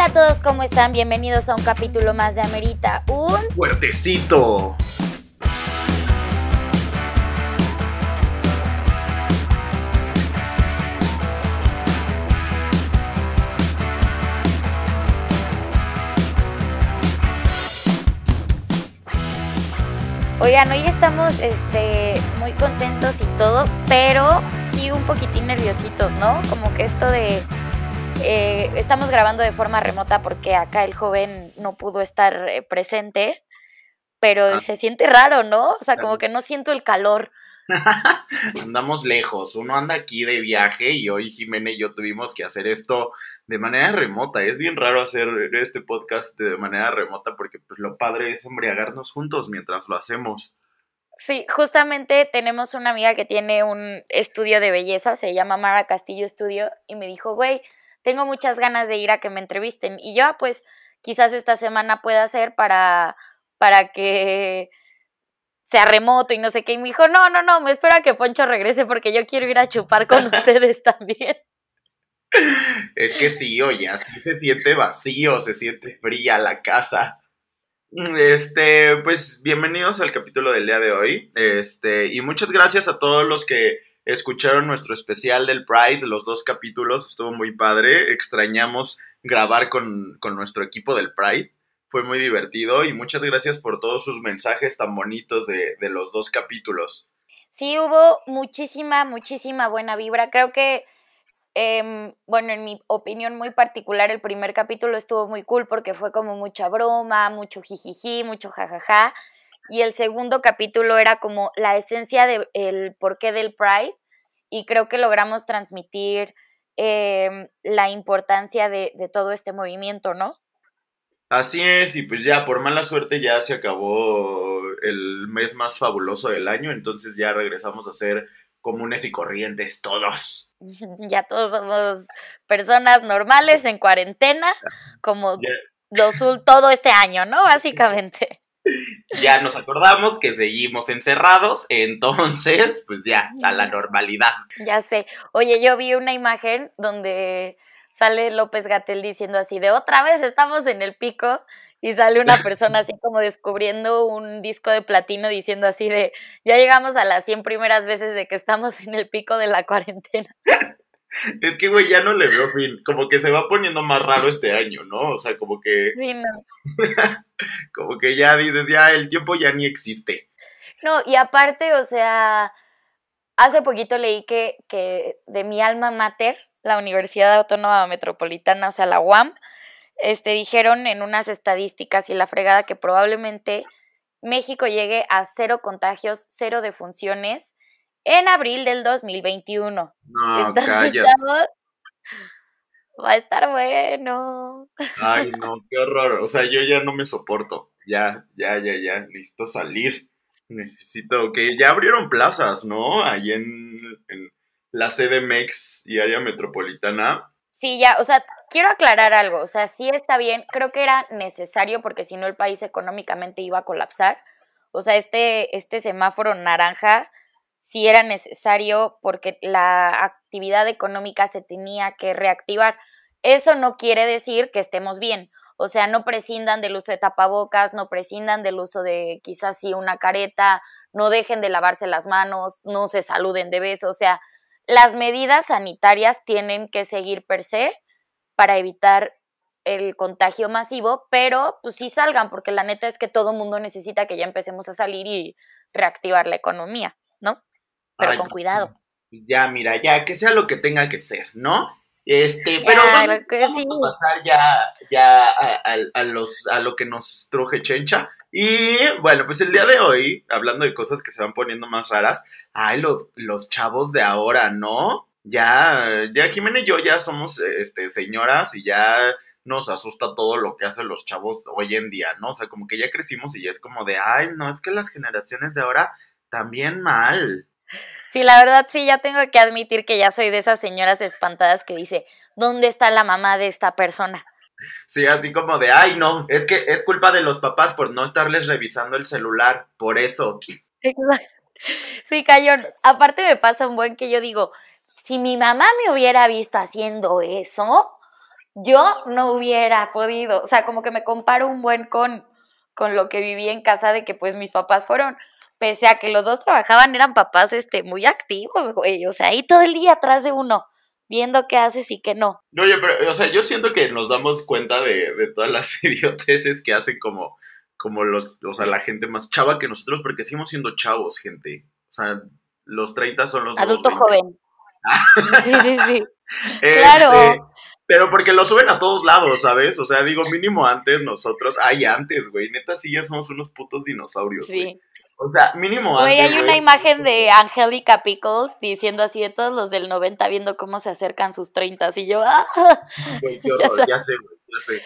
Hola a todos, ¿cómo están? Bienvenidos a un capítulo más de Amerita. Un fuertecito. Oigan, hoy estamos este, muy contentos y todo, pero sí un poquitín nerviositos, ¿no? Como que esto de eh, estamos grabando de forma remota porque acá el joven no pudo estar eh, presente, pero ah. se siente raro, ¿no? O sea, como que no siento el calor. Andamos lejos, uno anda aquí de viaje y hoy Jimena y yo tuvimos que hacer esto de manera remota. Es bien raro hacer este podcast de manera remota porque pues, lo padre es embriagarnos juntos mientras lo hacemos. Sí, justamente tenemos una amiga que tiene un estudio de belleza, se llama Mara Castillo Estudio, y me dijo, güey, tengo muchas ganas de ir a que me entrevisten. Y yo, ah, pues, quizás esta semana pueda hacer para, para que sea remoto y no sé qué. Y me dijo, no, no, no, me espera a que Poncho regrese porque yo quiero ir a chupar con ustedes también. Es que sí, oye, así se siente vacío, se siente fría la casa. Este, pues bienvenidos al capítulo del día de hoy. Este, y muchas gracias a todos los que escucharon nuestro especial del Pride, los dos capítulos, estuvo muy padre. Extrañamos grabar con, nuestro equipo del Pride. Fue muy divertido y muchas gracias por todos sus mensajes tan bonitos de, los dos capítulos. Sí, hubo muchísima, muchísima buena vibra. Creo que, em, bueno, en mi opinión muy particular, el primer capítulo estuvo muy cool porque fue como mucha broma, mucho jijiji, mucho jajaja. Y el segundo capítulo era como la esencia del porqué del Pride y creo que logramos transmitir em, la importancia de, todo este movimiento, ¿no? Así es, y pues ya por mala suerte ya se acabó el mes más fabuloso del año, entonces ya regresamos a ser comunes y corrientes todos. Ya todos somos personas normales en cuarentena, como todo este año, ¿no? Básicamente ya nos acordamos que seguimos encerrados, entonces, pues ya, a la normalidad. Ya sé. Oye, yo vi una imagen donde sale López Gatel diciendo así, de otra vez estamos en el pico, y sale una persona así como descubriendo un disco de platino diciendo así de, ya llegamos a las 100 primeras veces de que estamos en el pico de la cuarentena. Es que, güey, ya no le veo fin. Como que se va poniendo más raro este año, ¿no? O sea, como que. Sí, no. como que ya dices, ya el tiempo ya ni existe. No, y aparte, o sea, hace poquito leí que, que de mi alma mater, la Universidad Autónoma Metropolitana, o sea, la UAM, este, dijeron en unas estadísticas y la fregada que probablemente México llegue a cero contagios, cero defunciones en abril del 2021. No, Entonces Va a estar bueno. Ay, no, qué horror. O sea, yo ya no me soporto. Ya, ya, ya, ya, listo salir. Necesito que ya abrieron plazas, ¿no? Ahí en, en la CDMX y área metropolitana. Sí, ya, o sea, quiero aclarar algo. O sea, sí está bien. Creo que era necesario porque si no el país económicamente iba a colapsar. O sea, este, este semáforo naranja si era necesario porque la actividad económica se tenía que reactivar. Eso no quiere decir que estemos bien. O sea, no prescindan del uso de tapabocas, no prescindan del uso de quizás sí una careta, no dejen de lavarse las manos, no se saluden de beso. O sea, las medidas sanitarias tienen que seguir per se para evitar el contagio masivo, pero pues sí salgan, porque la neta es que todo mundo necesita que ya empecemos a salir y reactivar la economía, ¿no? Pero con cuidado. Ya, mira, ya, que sea lo que tenga que ser, ¿no? Este, pero vamos, a pasar ya, ya a, los, a lo que nos truje Chencha. Y bueno, pues el día de hoy, hablando de cosas que se van poniendo más raras, ay, los, los chavos de ahora, ¿no? Ya, ya Jimena y yo ya somos este, señoras y ya nos asusta todo lo que hacen los chavos hoy en día, ¿no? O sea, como que ya crecimos y ya es como de, ay, no, es que las generaciones de ahora también mal. Sí, la verdad sí, ya tengo que admitir que ya soy de esas señoras espantadas que dice, ¿dónde está la mamá de esta persona? Sí, así como de, ay, no, es que es culpa de los papás por no estarles revisando el celular, por eso. Sí, Cayón, aparte me pasa un buen que yo digo, si mi mamá me hubiera visto haciendo eso, yo no hubiera podido, o sea, como que me comparo un buen con, con lo que viví en casa de que pues mis papás fueron, pese a que los dos trabajaban, eran papás este, muy activos, güey, o sea, ahí todo el día atrás de uno, viendo qué haces y qué no. Oye, pero, o sea, yo siento que nos damos cuenta de, de todas las idioteces que hacen como, como los, o sea, la gente más chava que nosotros, porque seguimos siendo chavos, gente. O sea, los 30 son los... Adulto joven. sí, sí, sí. claro. Este, pero porque lo suben a todos lados, ¿sabes? O sea, digo, mínimo antes nosotros, ay, antes, güey, neta sí ya somos unos putos dinosaurios, sí. O sea, mínimo antes. Güey, hay una imagen de Angelica Pickles diciendo así de todos los del 90 viendo cómo se acercan sus 30 y yo, ¡ah! Güey, qué horror, ya sé, güey, ya sé.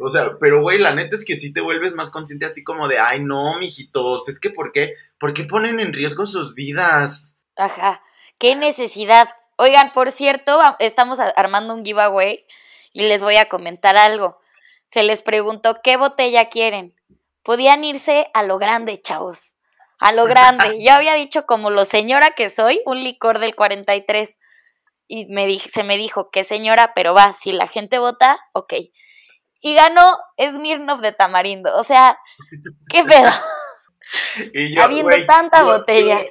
O sea, pero güey, la neta es que sí te vuelves más consciente así como de, ay, no, mijitos, pues que ¿por qué? ¿Por qué ponen en riesgo sus vidas? Ajá, qué necesidad. Oigan, por cierto, estamos armando un giveaway y les voy a comentar algo. Se les preguntó qué botella quieren. Podían irse a lo grande, chavos. A lo grande. Yo había dicho como lo señora que soy, un licor del 43. Y me se me dijo, qué señora, pero va, si la gente vota, ok. Y ganó Smirnoff de tamarindo. O sea, qué pedo. Habiendo tanta botella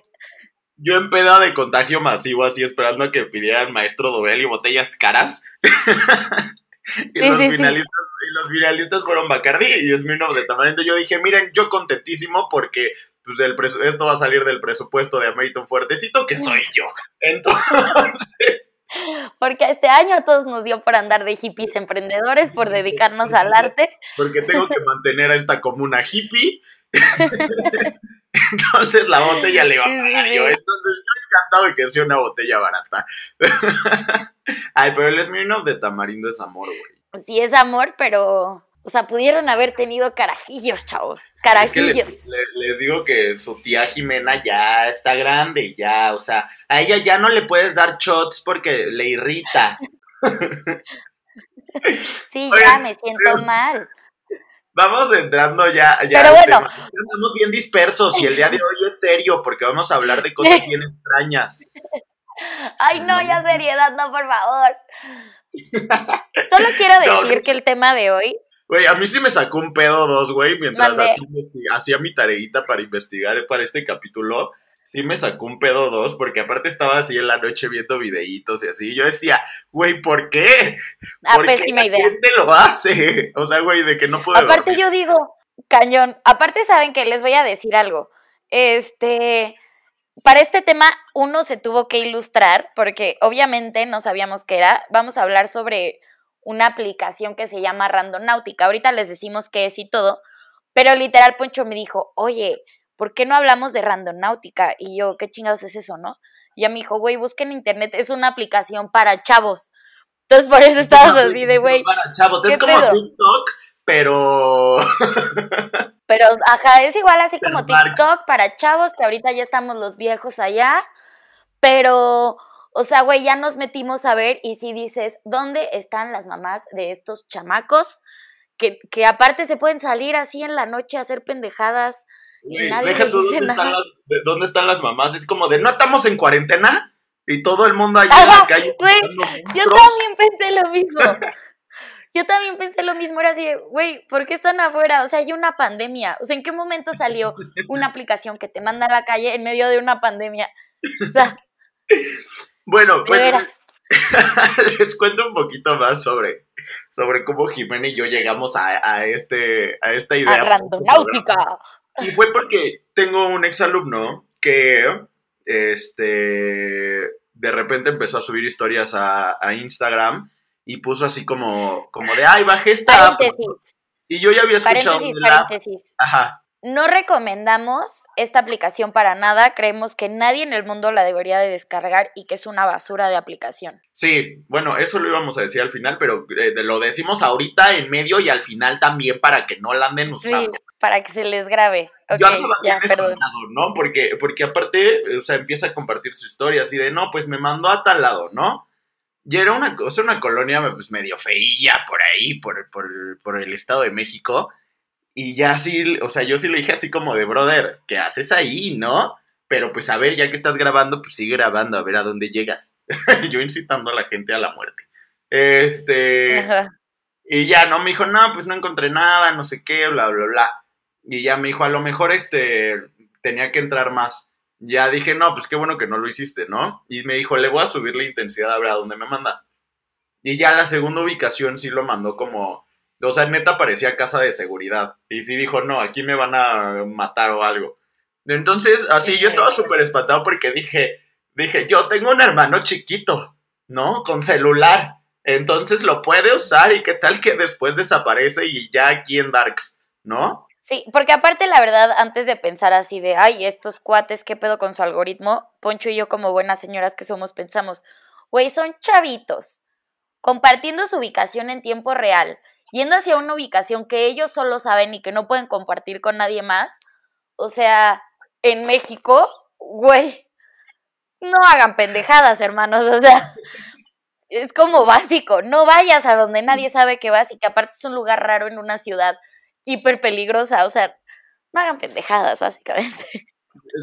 yo en peda de contagio masivo, así esperando a que pidieran maestro Dobel y botellas caras. y, los finalistas, y los finalistas fueron Bacardi y Smirnoff de Tamarindo. Yo dije, miren, yo contentísimo porque pues, del esto va a salir del presupuesto de Ameriton Fuertecito, que soy yo. Entonces... Porque este año a todos nos dio por andar de hippies emprendedores, por dedicarnos al arte. Porque tengo que mantener a esta comuna hippie Entonces la botella le va a pagar yo. Entonces yo encantado de que sea una botella barata. Ay, pero el Smirnoff de tamarindo es amor, güey. Sí, es amor, pero. O sea, pudieron haber tenido carajillos, chavos. Carajillos. les, digo que su tía Jimena ya está grande, ya. O sea, a ella ya no le puedes dar shots porque le irrita. sí, ya me siento mal. Vamos entrando ya, ya Pero bueno. Estamos bien dispersos y el día de hoy es serio porque vamos a hablar de cosas bien extrañas. Ay, no, ya seriedad, no, por favor. Solo quiero decir que el tema de hoy. Güey, a mí sí me sacó un pedo dos, güey, mientras hacía mi tareita para investigar para este capítulo sí me sacó un pedo dos, porque aparte estaba así en la noche viendo videitos y así. Y yo decía, güey, ¿por qué? Ah, ¿Por qué la gente lo hace? O sea, güey, de que no puedo. Aparte, yo digo, cañón. Aparte, saben que les voy a decir algo. Este. Para este tema, uno se tuvo que ilustrar, porque obviamente no sabíamos qué era. Vamos a hablar sobre una aplicación que se llama Randonáutica. Ahorita les decimos qué es y todo. Pero literal, Poncho me dijo, oye, ¿por qué no hablamos de randonáutica? Y yo, ¿qué chingados es eso, no? Y a mi hijo, güey, busca en internet, es una aplicación para chavos. Entonces por eso estabas así de, güey. Para chavos, es como TikTok, pero. pero, ajá, es igual así como TikTok para chavos, que ahorita ya estamos los viejos allá. Pero, o sea, güey, ya nos metimos a ver y si dices, ¿dónde están las mamás de estos chamacos? Que, que aparte se pueden salir así en la noche a hacer pendejadas deja tú dónde están, las, dónde están las mamás. Es como de, no estamos en cuarentena y todo el mundo allá en la calle. yo también pensé lo mismo. Yo también pensé lo mismo, era así, güey, ¿por qué están afuera? O sea, hay una pandemia. O sea, ¿en qué momento salió una aplicación que te manda a la calle en medio de una pandemia? O sea. Bueno, pues. les cuento un poquito más sobre, sobre cómo Jimena y yo llegamos a, a este, a esta idea. A randonáutica. Y fue porque tengo un exalumno que este de repente empezó a subir historias a, Instagram y puso así como, como de ay, bajé esta. Y yo ya había escuchado. Paréntesis, paréntesis. Ajá. No recomendamos esta aplicación para nada, creemos que nadie en el mundo la debería de descargar y que es una basura de aplicación. Sí, bueno, eso lo íbamos a decir al final, pero eh, lo decimos ahorita en medio y al final también para que no la anden usando. Sí, para que se les grabe. Okay, Yo ya, perdón. ¿no? Porque, porque aparte, o sea, empieza a compartir su historia así de, no, pues me mandó a tal lado, ¿no? Y era una, o sea, una colonia pues, medio feilla por ahí, por, por, por el Estado de México. Y ya sí, o sea, yo sí le dije así como de, brother, ¿qué haces ahí, no? Pero pues a ver, ya que estás grabando, pues sigue grabando, a ver a dónde llegas. yo incitando a la gente a la muerte. Este. Y ya, no, me dijo, no, pues no encontré nada, no sé qué, bla, bla, bla. Y ya me dijo, a lo mejor este tenía que entrar más. Ya dije, no, pues qué bueno que no lo hiciste, ¿no? Y me dijo, le voy a subir la intensidad a ver a dónde me manda. Y ya la segunda ubicación sí lo mandó como, o sea, neta parecía casa de seguridad. Y sí dijo, no, aquí me van a matar o algo. Entonces, así yo estaba súper espantado porque dije, dije, yo tengo un hermano chiquito, ¿no? Con celular. Entonces lo puede usar y qué tal que después desaparece y ya aquí en Darks, ¿no? Sí, porque aparte la verdad, antes de pensar así de, ay, estos cuates, ¿qué pedo con su algoritmo? Poncho y yo como buenas señoras que somos pensamos, güey, son chavitos, compartiendo su ubicación en tiempo real, yendo hacia una ubicación que ellos solo saben y que no pueden compartir con nadie más. O sea, en México, güey, no hagan pendejadas, hermanos, o sea, es como básico, no vayas a donde nadie sabe que vas y que aparte es un lugar raro en una ciudad hiper peligrosa, o sea, no hagan pendejadas, básicamente.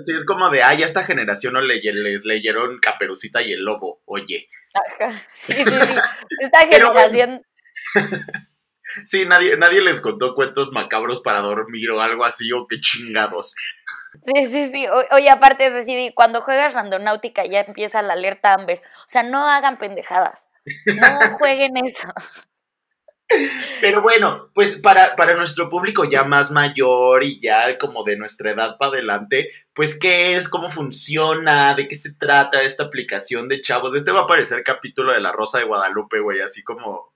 Sí, es como de, ay, a esta generación no le, les leyeron Caperucita y el Lobo, oye. Sí, sí, sí. Esta generación... Sí, nadie, nadie les contó cuentos macabros para dormir o algo así, o qué chingados. Sí, sí, sí. oye, aparte es decir, cuando juegas randonáutica ya empieza la alerta Amber. O sea, no hagan pendejadas. No jueguen eso. Pero bueno, pues para, para nuestro público ya más mayor y ya como de nuestra edad para adelante, pues qué es, cómo funciona, de qué se trata esta aplicación de chavos. Este va a aparecer capítulo de La Rosa de Guadalupe, güey, así como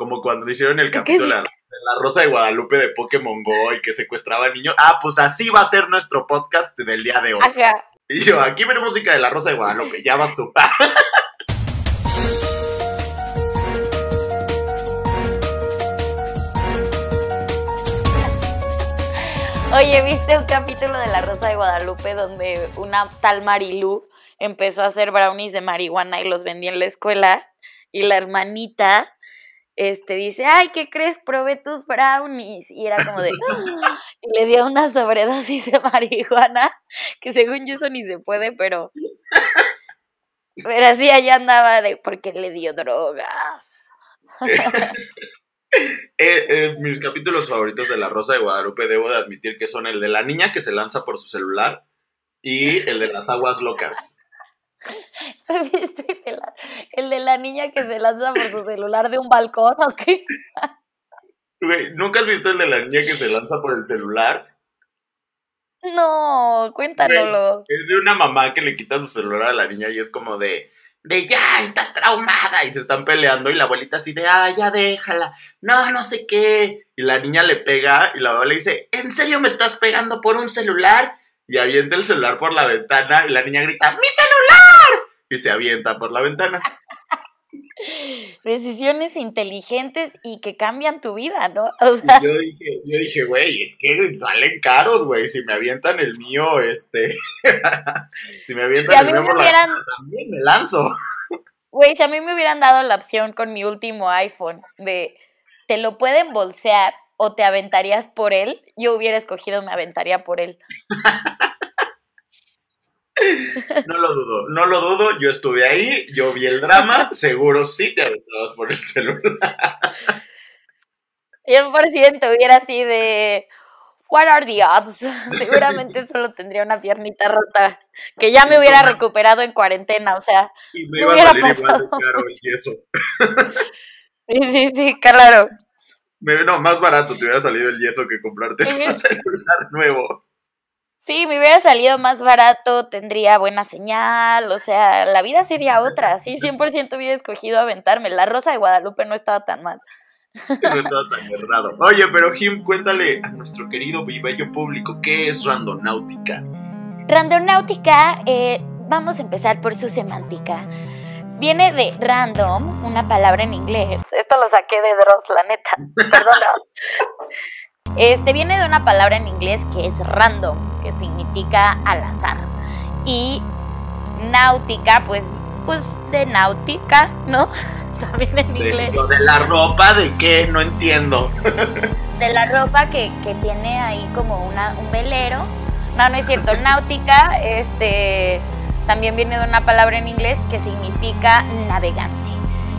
como cuando hicieron el capítulo de, la, Rosa de Guadalupe de Pokémon Go y que secuestraba niños. Ah, pues así va a ser nuestro podcast del día de hoy. Y yo, aquí viene música de la Rosa de Guadalupe, ya vas tú. Oye, ¿viste un capítulo de La Rosa de Guadalupe donde una tal Marilú empezó a hacer brownies de marihuana y los vendía en la escuela? Y la hermanita este, dice, ay, ¿qué crees? Probé tus brownies. Y era como de, ah", y le dio una sobredosis de marihuana, que según yo eso ni se puede, pero, pero así allá andaba de, porque le dio drogas. Eh, eh, mis capítulos favoritos de La Rosa de Guadalupe debo de admitir que son el de la niña que se lanza por su celular y el de las aguas locas. el de la niña que se lanza por su celular de un balcón o qué? ¿nunca has visto el de la niña que se lanza por el celular? No, cuéntanoslo. es de una mamá que le quita su celular a la niña y es como de, de ya, estás traumada. Y se están peleando y la abuelita así de, ah, ya déjala. No, no sé qué. Y la niña le pega y la abuela le dice, ¿en serio me estás pegando por un celular? Y avienta el celular por la ventana y la niña grita, ¡Mi celular! Y se avienta por la ventana. Decisiones inteligentes y que cambian tu vida, ¿no? yo dije, yo dije, güey, es que salen caros, güey. Si me avientan el mío, este. si me avientan el mío por la ventana, también me lanzo. Güey, si a mí me hubieran dado la opción con mi último iPhone de te lo pueden bolsear o te aventarías por él, yo hubiera escogido me aventaría por él. No lo dudo, no lo dudo, yo estuve ahí, yo vi el drama, seguro sí te aventabas por el celular. 100% hubiera así de... What are the odds? Seguramente solo tendría una piernita rota que ya me hubiera recuperado en cuarentena, o sea, y me iba a salir igual de caro el yeso. Sí, sí, sí, claro. No, más barato te hubiera salido el yeso que comprarte un celular nuevo. Sí, me hubiera salido más barato, tendría buena señal, o sea, la vida sería otra. Sí, 100% hubiera escogido aventarme. La Rosa de Guadalupe no estaba tan mal. No estaba tan errado. Oye, pero Jim, cuéntale a nuestro querido y bello público, ¿qué es randonáutica? Randonáutica, eh, vamos a empezar por su semántica. Viene de random, una palabra en inglés. Esto lo saqué de Dross, la neta. Perdón, Este viene de una palabra en inglés que es random, que significa al azar. Y náutica, pues, pues de náutica, ¿no? También en inglés. De, de la ropa, ¿de qué? No entiendo. De la ropa que, que tiene ahí como una, un velero. No, no es cierto. Náutica, este también viene de una palabra en inglés que significa navegante.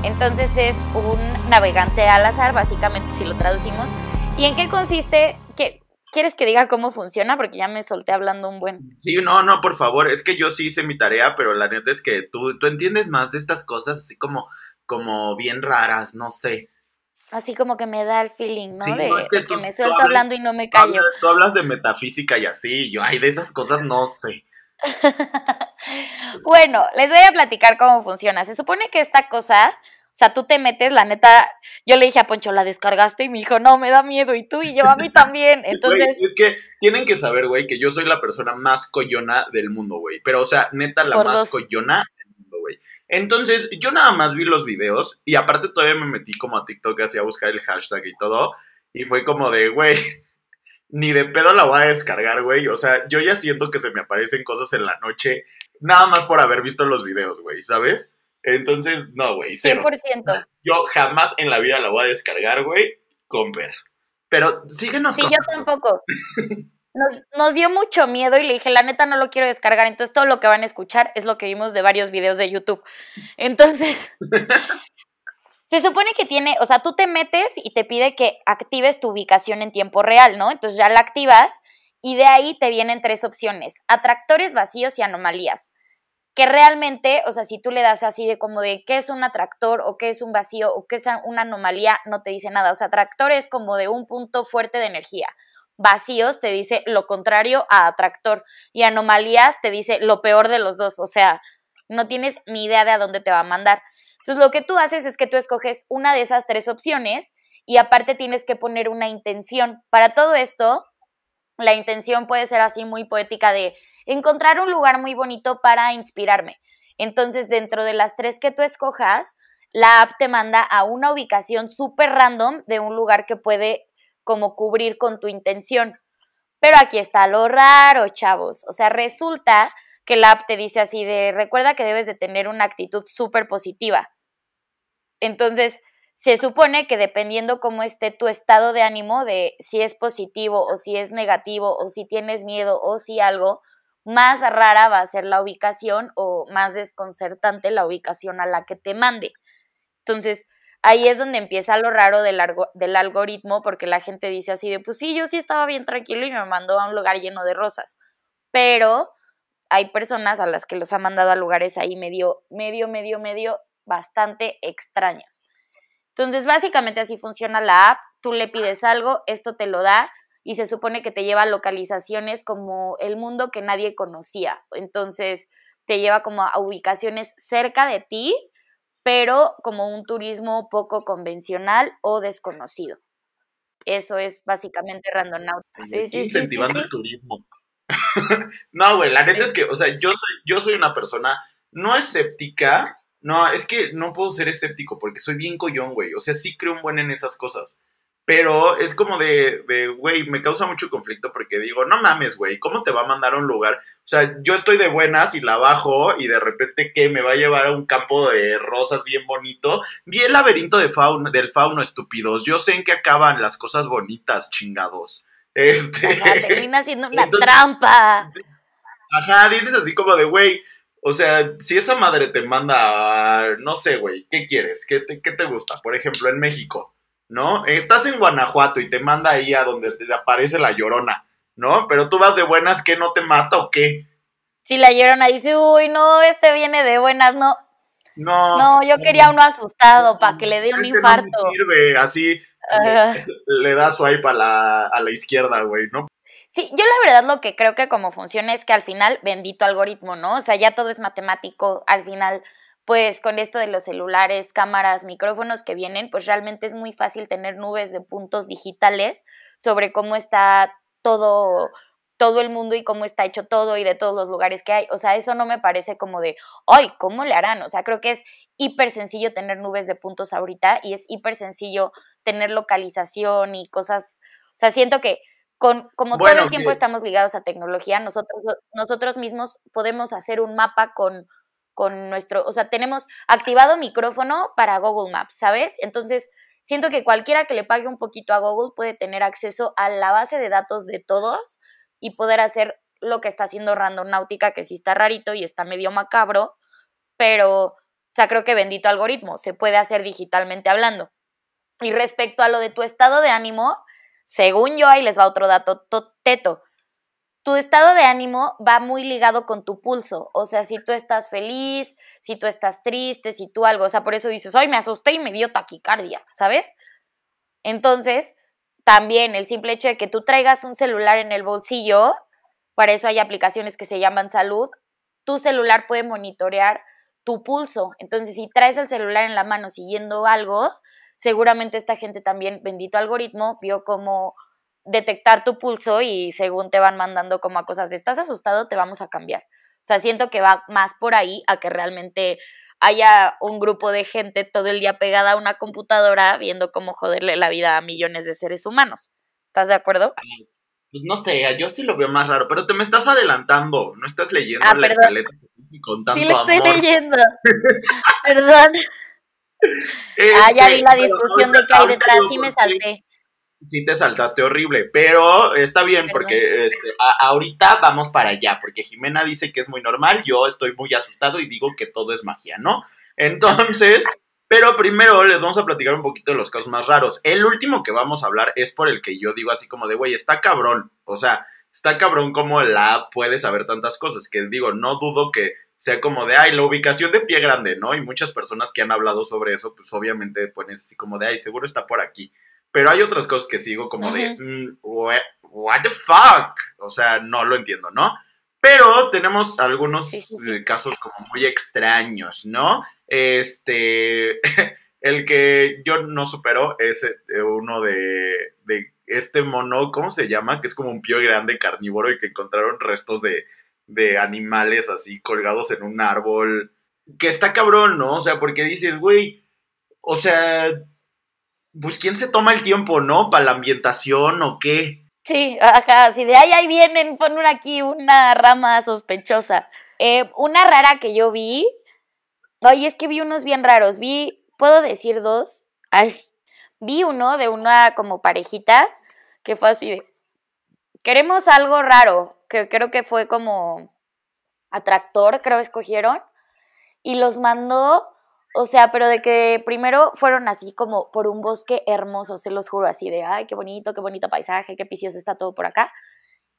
Entonces es un navegante al azar, básicamente si lo traducimos. ¿Y en qué consiste? ¿Quieres que diga cómo funciona? Porque ya me solté hablando un buen. Sí, no, no, por favor. Es que yo sí hice mi tarea, pero la neta es que tú, tú entiendes más de estas cosas, así como, como bien raras, no sé. Así como que me da el feeling, ¿no? de, que, me suelto hablando y no me callo. Tú hablas, de metafísica y así, y yo, ay, de esas cosas no sé. bueno, les voy a platicar cómo funciona. Se supone que esta cosa, o sea, tú te metes, la neta, yo le dije a Poncho, la descargaste y me dijo, no, me da miedo, y tú y yo, a mí también. Entonces. es que tienen que saber, güey, que yo soy la persona más coyona del mundo, güey. Pero, o sea, neta, la más coyona del mundo, güey. Entonces, yo nada más vi los videos y aparte todavía me metí como a TikTok así a buscar el hashtag y todo. Y fue como de, güey, ni de pedo la voy a descargar, güey. O sea, yo ya siento que se me aparecen cosas en la noche, nada más por haber visto los videos, güey, ¿sabes? Entonces, no, güey. 100%. Yo jamás en la vida la voy a descargar, güey, con ver. Pero síguenos. Sí, yo tampoco. Nos, nos, dio mucho miedo y le dije, la neta no lo quiero descargar. Entonces todo lo que van a escuchar es lo que vimos de varios videos de YouTube. Entonces, Se supone que tiene, o sea, tú te metes y te pide que actives tu ubicación en tiempo real, ¿no? Entonces ya la activas y de ahí te vienen tres opciones, atractores vacíos y anomalías. Que realmente, o sea, si tú le das así de como de qué es un atractor o qué es un vacío o qué es una anomalía, no te dice nada. O sea, atractor es como de un punto fuerte de energía. Vacíos te dice lo contrario a atractor y anomalías te dice lo peor de los dos. O sea, no tienes ni idea de a dónde te va a mandar. Entonces, lo que tú haces es que tú escoges una de esas tres opciones y aparte tienes que poner una intención. Para todo esto, la intención puede ser así muy poética de encontrar un lugar muy bonito para inspirarme. Entonces, dentro de las tres que tú escojas, la app te manda a una ubicación súper random de un lugar que puede como cubrir con tu intención. Pero aquí está lo raro, chavos. O sea, resulta que la app te dice así de, recuerda que debes de tener una actitud súper positiva. Entonces, se supone que dependiendo cómo esté tu estado de ánimo, de si es positivo o si es negativo o si tienes miedo o si algo, más rara va a ser la ubicación o más desconcertante la ubicación a la que te mande. Entonces, ahí es donde empieza lo raro del, del algoritmo, porque la gente dice así de, pues sí, yo sí estaba bien tranquilo y me mandó a un lugar lleno de rosas. Pero hay personas a las que los ha mandado a lugares ahí medio, medio, medio, medio, bastante extraños. Entonces, básicamente así funciona la app. Tú le pides algo, esto te lo da y se supone que te lleva a localizaciones como el mundo que nadie conocía. Entonces, te lleva como a ubicaciones cerca de ti, pero como un turismo poco convencional o desconocido. Eso es básicamente Random Sí, sí, Incentivando el turismo. no, güey, la neta es que, o sea, yo soy, yo soy una persona no escéptica, no, es que no puedo ser escéptico porque soy bien collón, güey, o sea, sí creo un buen en esas cosas. Pero es como de, güey, me causa mucho conflicto porque digo, no mames, güey, ¿cómo te va a mandar a un lugar? O sea, yo estoy de buenas y la bajo y de repente, ¿qué? Me va a llevar a un campo de rosas bien bonito. Vi el laberinto de fauno, del fauno, estúpidos. Yo sé en qué acaban las cosas bonitas, chingados. Este. Ajá, termina siendo una trampa. Ajá, dices así como de, güey, o sea, si esa madre te manda, no sé, güey, ¿qué quieres? ¿Qué te, ¿Qué te gusta? Por ejemplo, en México, ¿no? Estás en Guanajuato y te manda ahí a donde te aparece la llorona, ¿no? Pero tú vas de buenas, ¿qué no te mata o qué? Si la llorona dice, uy, no, este viene de buenas, no. No. No, yo quería uno asustado para que le dé un este infarto. No sirve, así le, da swipe a la, a la izquierda, güey, ¿no? Sí, yo la verdad lo que creo que como funciona es que al final, bendito algoritmo, ¿no? O sea, ya todo es matemático, al final, pues con esto de los celulares, cámaras, micrófonos que vienen, pues realmente es muy fácil tener nubes de puntos digitales sobre cómo está todo todo el mundo y cómo está hecho todo y de todos los lugares que hay. O sea, eso no me parece como de, ay, ¿cómo le harán? O sea, creo que es hiper sencillo tener nubes de puntos ahorita y es hiper sencillo tener localización y cosas. O sea, siento que con, como todo el tiempo estamos ligados a tecnología, nosotros, nosotros mismos podemos hacer un mapa con, con nuestro, o sea, tenemos activado micrófono para Google Maps, ¿sabes? Entonces, siento que cualquiera que le pague un poquito a Google puede tener acceso a la base de datos de todos y poder hacer lo que está haciendo Random Náutica, que sí está rarito y está medio macabro, pero O sea, creo que bendito algoritmo, se puede hacer digitalmente hablando. Y respecto a lo de tu estado de ánimo, según yo, ahí les va otro dato teto. Tu estado de ánimo va muy ligado con tu pulso. O sea, si tú estás feliz, si tú estás triste, si tú algo. O sea, por eso dices, hoy me asusté y me dio taquicardia, ¿sabes? Entonces, también el simple hecho de que tú traigas un celular en el bolsillo, para eso hay aplicaciones que se llaman salud, tu celular puede monitorear tu pulso. Entonces, si traes el celular en la mano siguiendo algo, seguramente esta gente también, bendito algoritmo, vio cómo detectar tu pulso y según te van mandando como a cosas estás asustado, te vamos a cambiar. O sea, siento que va más por ahí a que realmente haya un grupo de gente todo el día pegada a una computadora viendo cómo joderle la vida a millones de seres humanos. ¿Estás de acuerdo? Pues no sé, yo sí lo veo más raro, pero te me estás adelantando, no estás leyendo ah, la escaleta con tanto Sí lo estoy leyendo. perdón. ah, ya vi la este, discusión de que hay detrás, sí me salté. Sí te saltaste horrible, pero está bien porque este, ahorita vamos para allá, porque Jimena dice que es muy normal, yo estoy muy asustado y digo que todo es magia, ¿no? Entonces, pero primero les vamos a platicar un poquito de los casos más raros. El último que vamos a hablar es por el que yo digo así como de, güey, está cabrón. O sea, está cabrón como la puede saber tantas cosas. Que digo, no dudo que sea como de, ay, la ubicación de pie grande, ¿no? Y muchas personas que han hablado sobre eso, pues obviamente pones así como de, ay, seguro está por aquí. Pero hay otras cosas que sigo como de, mm, what, the fuck? O sea, no lo entiendo, ¿no? Pero tenemos algunos eh, casos como muy extraños, ¿no? Este, el que yo no supero es eh, uno de, de este mono, ¿cómo se llama? Que es como un pío grande carnívoro y que encontraron restos de, de animales así colgados en un árbol. Que está cabrón, ¿no? O sea, porque dices, güey, o sea, pues quién se toma el tiempo, ¿no? Para la ambientación o qué. Sí, ajá, si de ahí, ahí vienen, pon aquí una rama sospechosa. Eh, una rara que yo vi, oye, es que vi unos bien raros, vi, ¿puedo decir dos? Ay, vi uno de una como parejita que fue así de, queremos algo raro, que creo que fue como atractor, creo escogieron, y los mandó o sea, pero de que primero fueron así como por un bosque hermoso, se los juro, así de, ay, qué bonito, qué bonito paisaje, qué precioso está todo por acá.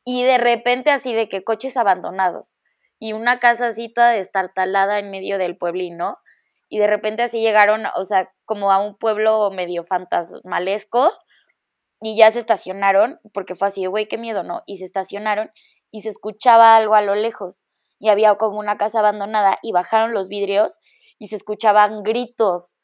Y de repente así de que coches abandonados y una casa así toda destartalada en medio del pueblino. Y de repente así llegaron, o sea, como a un pueblo medio fantasmalesco y ya se estacionaron, porque fue así de, güey, qué miedo, ¿no? Y se estacionaron y se escuchaba algo a lo lejos y había como una casa abandonada y bajaron los vidrios y se escuchaban gritos.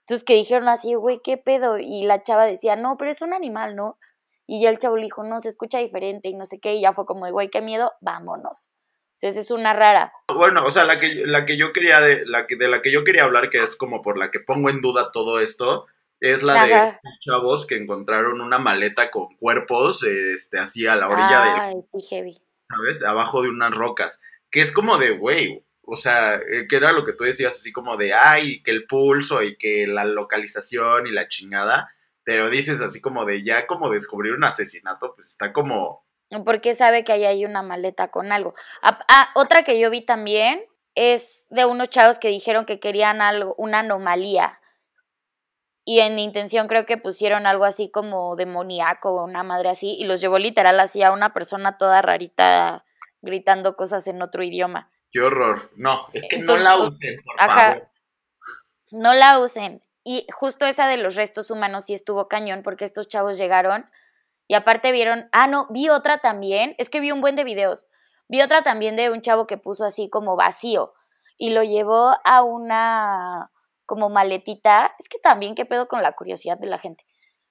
Entonces que dijeron así, güey, ¿qué pedo? Y la chava decía, no, pero es un animal, ¿no? Y ya el chavo le dijo, no, se escucha diferente y no sé qué, y ya fue como, güey, qué miedo, vámonos. O sea, esa es una rara. Bueno, o sea, la que, la que yo quería, de la, que, de la que yo quería hablar, que es como por la que pongo en duda todo esto, es la de los chavos que encontraron una maleta con cuerpos, este, así a la orilla Ay, sí, heavy. ¿Sabes? Abajo de unas rocas. Que es como de, güey, o sea, eh, que era lo que tú decías, así como de, ay, que el pulso y que la localización y la chingada, pero dices así como de, ya como descubrir un asesinato, pues está como... Porque sabe que ahí hay una maleta con algo. Ah, ah, otra que yo vi también es de unos chavos que dijeron que querían algo, una anomalía. Y en intención creo que pusieron algo así como demoníaco, una madre así, y los llevó literal así a una persona toda rarita gritando cosas en otro idioma. Qué horror. No, es que no la usen, por favor. No la usen. Y justo esa de los restos humanos sí estuvo cañón porque estos chavos llegaron y aparte vieron, ah, no, vi otra también, es que vi un buen de videos. Vi otra también de un chavo que puso así como vacío y lo llevó a una como maletita. Es que también qué pedo con la curiosidad de la gente.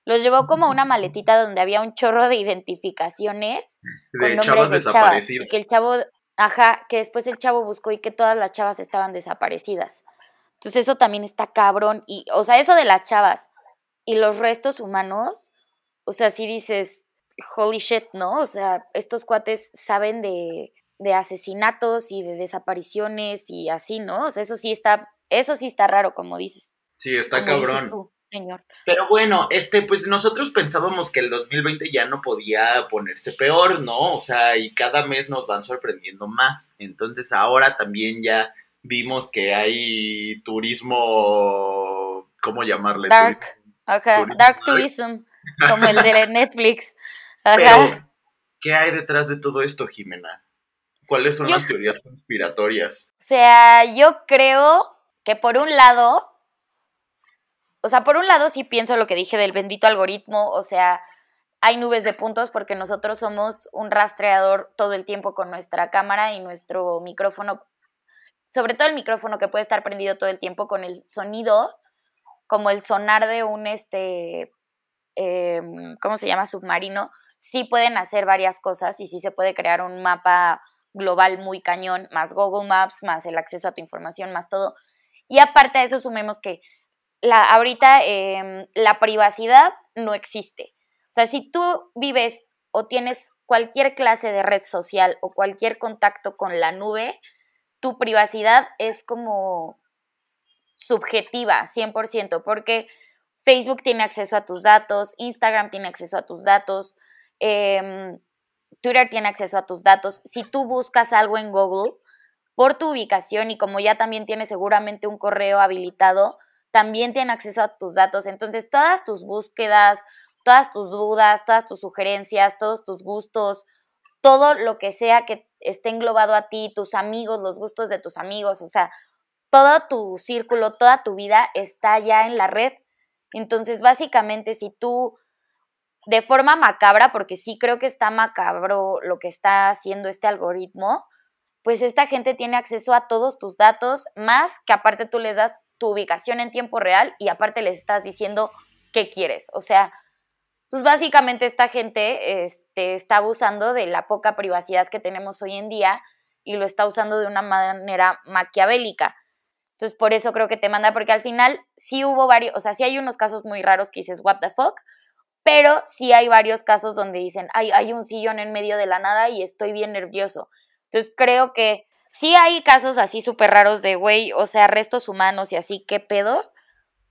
Los llevó como a una maletita donde había un chorro de identificaciones de con nombres de chavas. Y que el chavo, Ajá, que después el chavo buscó y que todas las chavas estaban desaparecidas. Entonces eso también está cabrón. Y, o sea, eso de las chavas y los restos humanos, o sea, si dices, holy shit, ¿no? O sea, estos cuates saben de, de asesinatos y de desapariciones y así, ¿no? O sea, eso sí está, eso sí está raro, como dices. Sí, está cabrón señor. Pero bueno, este, pues nosotros pensábamos que el 2020 ya no podía ponerse peor, ¿no? O sea, y cada mes nos van sorprendiendo más. Entonces ahora también ya vimos que hay turismo, ¿cómo llamarle? Dark, dark tourism, como el de Netflix. Pero, ¿qué hay detrás de todo esto, Jimena? ¿Cuáles son las teorías conspiratorias? O sea, yo creo que por un lado, o sea, por un lado sí pienso lo que dije del bendito algoritmo, o sea, hay nubes de puntos porque nosotros somos un rastreador todo el tiempo con nuestra cámara y nuestro micrófono, sobre todo el micrófono que puede estar prendido todo el tiempo con el sonido, como el sonar de un, este, em, ¿cómo se llama? Submarino, sí pueden hacer varias cosas y sí se puede crear un mapa global muy cañón, más Google Maps, más el acceso a tu información, más todo. Y aparte de eso, sumemos que la, ahorita em, la privacidad no existe. O sea, si tú vives o tienes cualquier clase de red social o cualquier contacto con la nube, tu privacidad es como subjetiva, 100%, porque Facebook tiene acceso a tus datos, Instagram tiene acceso a tus datos, eh, Twitter tiene acceso a tus datos. Si tú buscas algo en Google, por tu ubicación y como ya también tienes seguramente un correo habilitado, también tiene acceso a tus datos. Entonces, todas tus búsquedas, todas tus dudas, todas tus sugerencias, todos tus gustos, todo lo que sea que esté englobado a ti, tus amigos, los gustos de tus amigos, o sea, todo tu círculo, toda tu vida está ya en la red. Entonces, básicamente, si tú de forma macabra, porque sí creo que está macabro lo que está haciendo este algoritmo, pues esta gente tiene acceso a todos tus datos, más que aparte tú les das tu ubicación en tiempo real y aparte les estás diciendo qué quieres. O sea, pues básicamente esta gente este, está abusando de la poca privacidad que tenemos hoy en día y lo está usando de una manera maquiavélica. Entonces, por eso creo que te manda, porque al final sí hubo varios, o sea, sí hay unos casos muy raros que dices, what the fuck, pero sí hay varios casos donde dicen, hay, hay un sillón en medio de la nada y estoy bien nervioso. Entonces creo que sí hay casos así súper raros de, güey, o sea, restos humanos y así, ¿qué pedo?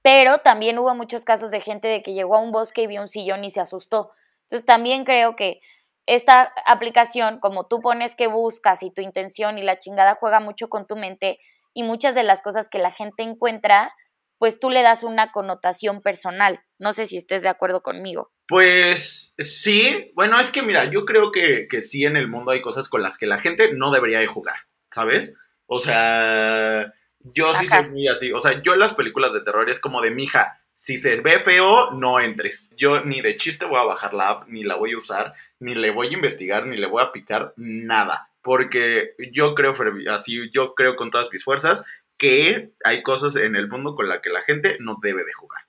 Pero también hubo muchos casos de gente de que llegó a un bosque y vio un sillón y se asustó. Entonces también creo que esta aplicación, como tú pones que buscas y tu intención y la chingada juega mucho con tu mente y muchas de las cosas que la gente encuentra pues tú le das una connotación personal. No sé si estés de acuerdo conmigo. Pues sí, bueno, es que mira, yo creo que, sí en el mundo hay cosas con las que la gente no debería de jugar, ¿sabes? O sea, yo sí soy muy así, o sea, yo en las películas de terror es como de mija, si se ve feo, no entres. Yo ni de chiste voy a bajar la app, ni la voy a usar, ni le voy a investigar, ni le voy a picar nada. Porque yo creo así, yo creo con todas mis fuerzas que hay cosas en el mundo con las que la gente no debe de jugar.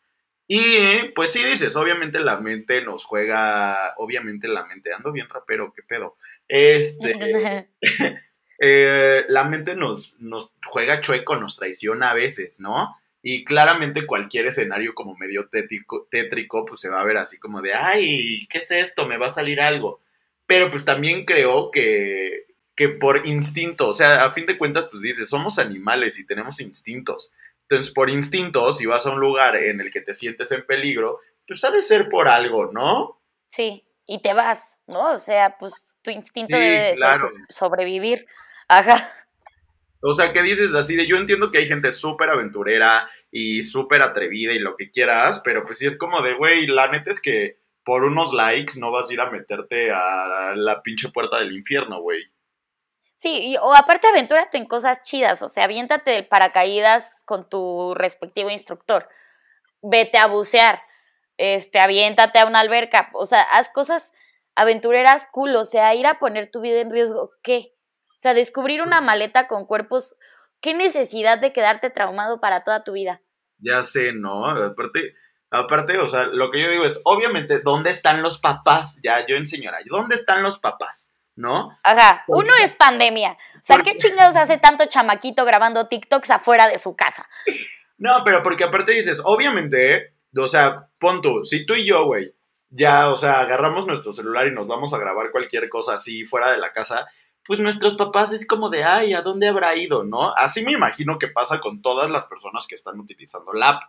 Y pues sí dices, obviamente la mente nos juega, obviamente la mente, ando bien rapero, qué pedo. Este, eh, la mente nos, nos juega chueco, nos traiciona a veces, ¿no? Y claramente cualquier escenario como medio tétrico, tétrico, pues se va a ver así como de, ay, ¿qué es esto? Me va a salir algo. Pero pues también creo que que por instinto, o sea, a fin de cuentas, pues dices, somos animales y tenemos instintos. Entonces, por instinto, si vas a un lugar en el que te sientes en peligro, pues ha de ser por algo, ¿no? Sí, y te vas, ¿no? O sea, pues tu instinto debe de ser sobrevivir. Ajá. O sea, ¿qué dices así de yo entiendo que hay gente súper aventurera y súper atrevida y lo que quieras, pero pues sí es como de, güey, la neta es que por unos likes no vas a ir a meterte a la pinche puerta del infierno, güey. Sí, o aparte aventúrate en cosas chidas, o sea, aviéntate de paracaídas con tu respectivo instructor, vete a bucear, este, aviéntate a una alberca, o sea, haz cosas aventureras cool, o sea, ir a poner tu vida en riesgo, ¿qué? O sea, descubrir una maleta con cuerpos, ¿qué necesidad de quedarte traumado para toda tu vida? Ya sé, ¿no? Aparte, aparte, o sea, lo que yo digo es, obviamente, ¿dónde están los papás? Ya, yo en señora, ¿dónde están los papás? ¿no? Ajá, uno es pandemia. O sea, ¿qué chingados hace tanto chamaquito grabando TikToks afuera de su casa? No, pero porque aparte dices, obviamente, o sea, pon tú, si tú y yo, güey, ya, o sea, agarramos nuestro celular y nos vamos a grabar cualquier cosa así fuera de la casa, pues nuestros papás es como de, ay, ¿a dónde habrá ido, no? Así me imagino que pasa con todas las personas que están utilizando la app,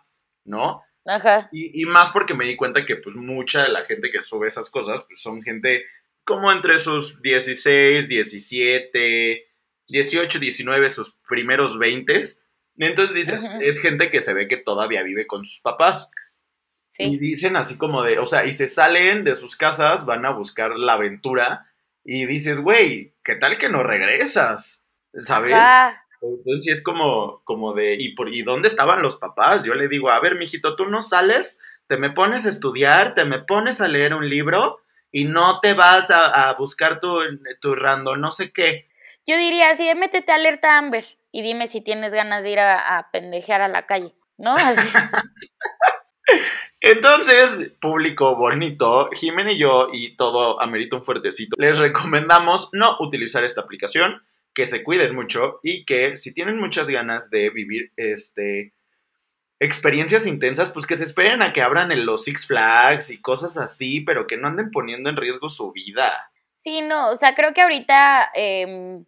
¿no? Ajá. Y, y más porque me di cuenta que, pues, mucha de la gente que sube esas cosas, pues, son gente como entre sus 16, 17, 18, 19, sus primeros 20. Entonces dices, es gente que se ve que todavía vive con sus papás. Y dicen así como de, o sea, y se salen de sus casas, van a buscar la aventura y dices, güey, ¿qué tal que no regresas? ¿Sabes? Entonces es como, como de, ¿y, por, ¿y dónde estaban los papás? Yo le digo, a ver, mijito, tú no sales, te me pones a estudiar, te me pones a leer un libro y no te vas a, buscar tu, tu random, no sé qué. Yo diría, sí, métete alerta Amber y dime si tienes ganas de ir a, a pendejear a la calle, ¿no? Así. Entonces, público bonito, Jimena y yo y todo amerita un fuertecito. Les recomendamos no utilizar esta aplicación, que se cuiden mucho y que si tienen muchas ganas de vivir este experiencias intensas, pues que se esperen a que abran los Six Flags y cosas así, pero que no anden poniendo en riesgo su vida. Sí, no, o sea, creo que ahorita, em,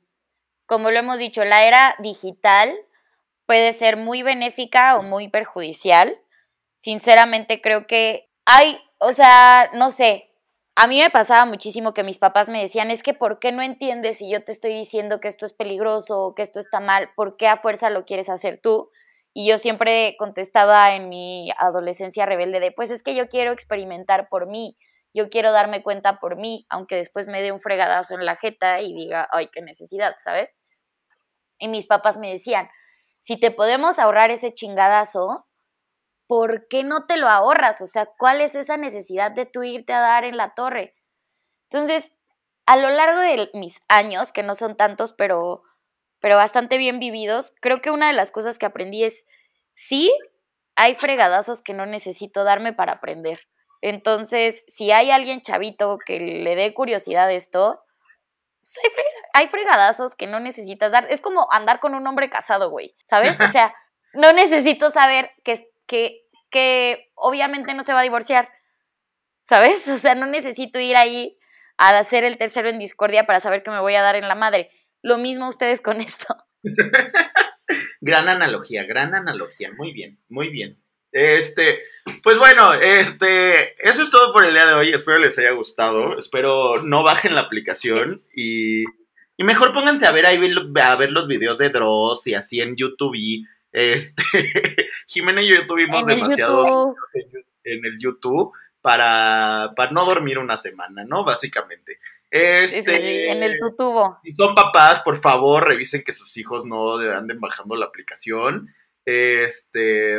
como lo hemos dicho, la era digital puede ser muy benéfica o muy perjudicial sinceramente creo que hay, o sea, no sé, a mí me pasaba muchísimo que mis papás me decían, es que ¿por qué no entiendes si yo te estoy diciendo que esto es peligroso que esto está mal? ¿Por qué a fuerza lo quieres hacer tú? Y yo siempre contestaba en mi adolescencia rebelde de, pues es que yo quiero experimentar por mí, yo quiero darme cuenta por mí, aunque después me dé un fregadazo en la jeta y diga, ay, qué necesidad, ¿sabes? Y mis papás me decían, si te podemos ahorrar ese chingadazo, ¿por qué no te lo ahorras? O sea, ¿cuál es esa necesidad de tú irte a dar en la torre? Entonces, a lo largo de mis años, que no son tantos, pero, pero bastante bien vividos, creo que una de las cosas que aprendí es, sí, hay fregadazos que no necesito darme para aprender. Entonces, si hay alguien chavito que le dé curiosidad a esto, pues hay, fregadazos que no necesitas dar. Es como andar con un hombre casado, güey, ¿sabes? O sea, no necesito saber que, que que obviamente no se va a divorciar, ¿sabes? O sea, no necesito ir ahí a hacer el tercero en discordia para saber que me voy a dar en la madre. Lo mismo ustedes con esto. gran analogía, gran analogía. Muy bien, muy bien. Este, pues bueno, este, eso es todo por el día de hoy. Espero les haya gustado. Espero no bajen la aplicación y, y mejor pónganse a ver ahí a ver los videos de Dross y así en YouTube y este, Jimena y yo tuvimos demasiado en el YouTube para, para no dormir una semana, ¿no? Básicamente. Este, en el tutubo. Si son papás, por favor, revisen que sus hijos no anden bajando la aplicación. Este.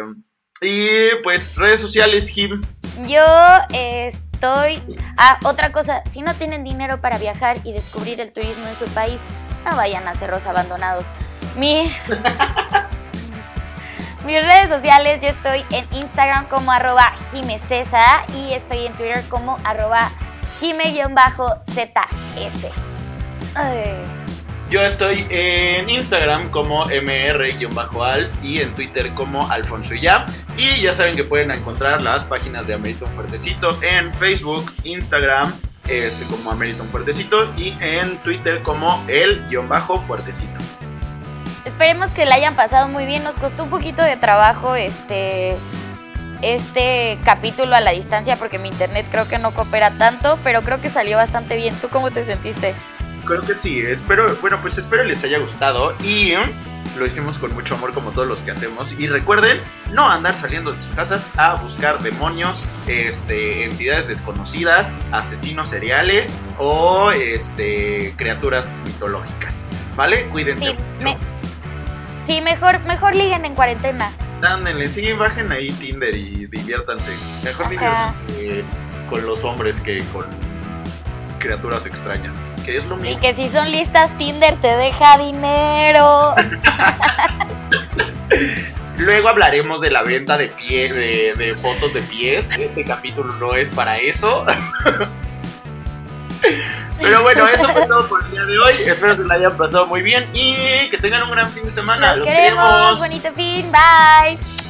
Y pues, redes sociales, Jim. Yo estoy. Ah, otra cosa, si no tienen dinero para viajar y descubrir el turismo en su país, no vayan a cerros abandonados. Mis. Mis redes sociales, yo estoy en Instagram como arroba jimecesa y estoy en Twitter como arroba jime-zs. Yo estoy en Instagram como mr-alf y en Twitter como Alfonso ya. Y ya saben que pueden encontrar las páginas de Ameriton Fuertecito en Facebook, Instagram, este como Ameriton Fuertecito y en Twitter como el-fuertecito. Esperemos que la hayan pasado muy bien. Nos costó un poquito de trabajo este, este capítulo a la distancia porque mi internet creo que no coopera tanto, pero creo que salió bastante bien. ¿Tú cómo te sentiste? Creo que sí. Espero, bueno, pues espero les haya gustado y lo hicimos con mucho amor como todos los que hacemos. Y recuerden, no andar saliendo de sus casas a buscar demonios, este, entidades desconocidas, asesinos seriales o este, criaturas mitológicas. ¿Vale? Cuídense. Sí, mejor, mejor liguen en cuarentena. Dándenle, sí, bajen ahí Tinder y diviértanse. Mejor liguen eh, con los hombres que con criaturas extrañas. Que es lo mismo. Y que si son listas, Tinder te deja dinero. Luego hablaremos de la venta de pie, de, de fotos de pies. Este capítulo no es para eso. Pero bueno, eso fue todo por el día de hoy. Espero que la hayan pasado muy bien y que tengan un gran fin de semana. Los, queremos. Bonito fin. Bye.